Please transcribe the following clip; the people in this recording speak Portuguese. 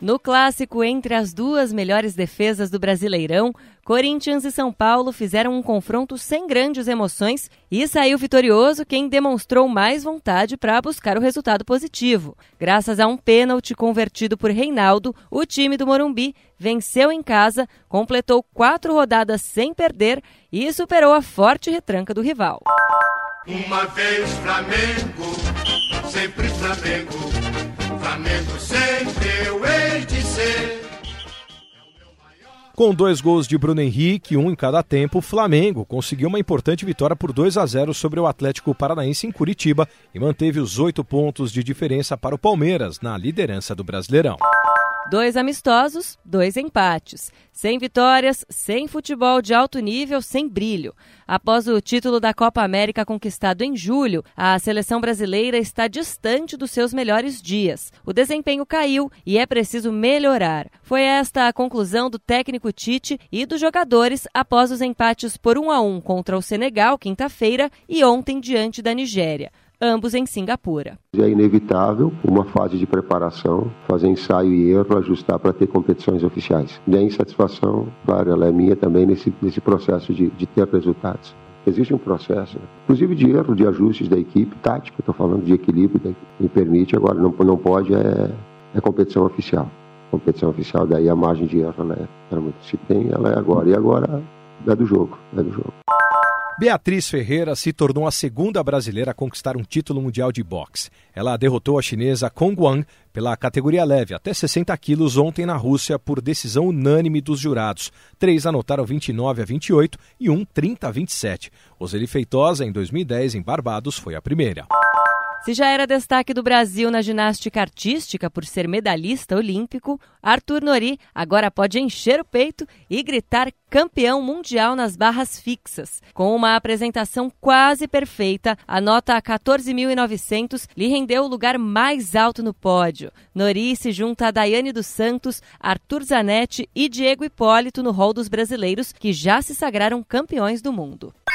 No clássico entre as duas melhores defesas do Brasileirão, Corinthians e São Paulo fizeram um confronto sem grandes emoções e saiu vitorioso quem demonstrou mais vontade para buscar o resultado positivo. Graças a um pênalti convertido por Reinaldo, o time do Morumbi venceu em casa, completou quatro rodadas sem perder e superou a forte retranca do rival. Uma vez Flamengo, sempre Flamengo. Flamengo sempre eu Com dois gols de Bruno Henrique, um em cada tempo, o Flamengo conseguiu uma importante vitória por 2 a 0 sobre o Atlético Paranaense em Curitiba e manteve os oito pontos de diferença para o Palmeiras na liderança do Brasileirão. Dois amistosos, dois empates. Sem vitórias, sem futebol de alto nível, sem brilho. Após o título da Copa América conquistado em julho, a seleção brasileira está distante dos seus melhores dias. O desempenho caiu e é preciso melhorar. Foi esta a conclusão do técnico Tite e dos jogadores após os empates por 1 a 1 contra o Senegal, quinta-feira, e ontem diante da Nigéria ambos em Singapura. É inevitável uma fase de preparação, fazer ensaio e erro, ajustar para ter competições oficiais. E a insatisfação, claro, ela é minha também nesse, nesse processo de, de ter resultados. Existe um processo, inclusive de erro, de ajustes da equipe, tático, estou falando de equilíbrio, da me permite, agora não, não pode, é, é competição oficial. Competição oficial, daí a margem de erro ela é, ela muito, se tem, ela é agora. E agora é do jogo, é do jogo. Beatriz Ferreira se tornou a segunda brasileira a conquistar um título mundial de boxe. Ela derrotou a chinesa Kong Wang pela categoria leve, até 60 quilos, ontem na Rússia, por decisão unânime dos jurados. Três anotaram 29 a 28 e um 30 a 27. Roseli Feitosa, em 2010, em Barbados, foi a primeira. Se já era destaque do Brasil na ginástica artística por ser medalhista olímpico, Arthur Nori agora pode encher o peito e gritar campeão mundial nas barras fixas. Com uma apresentação quase perfeita, a nota 14.900 lhe rendeu o lugar mais alto no pódio. Nori se junta a Daiane dos Santos, Arthur Zanetti e Diego Hipólito no rol dos brasileiros que já se sagraram campeões do mundo.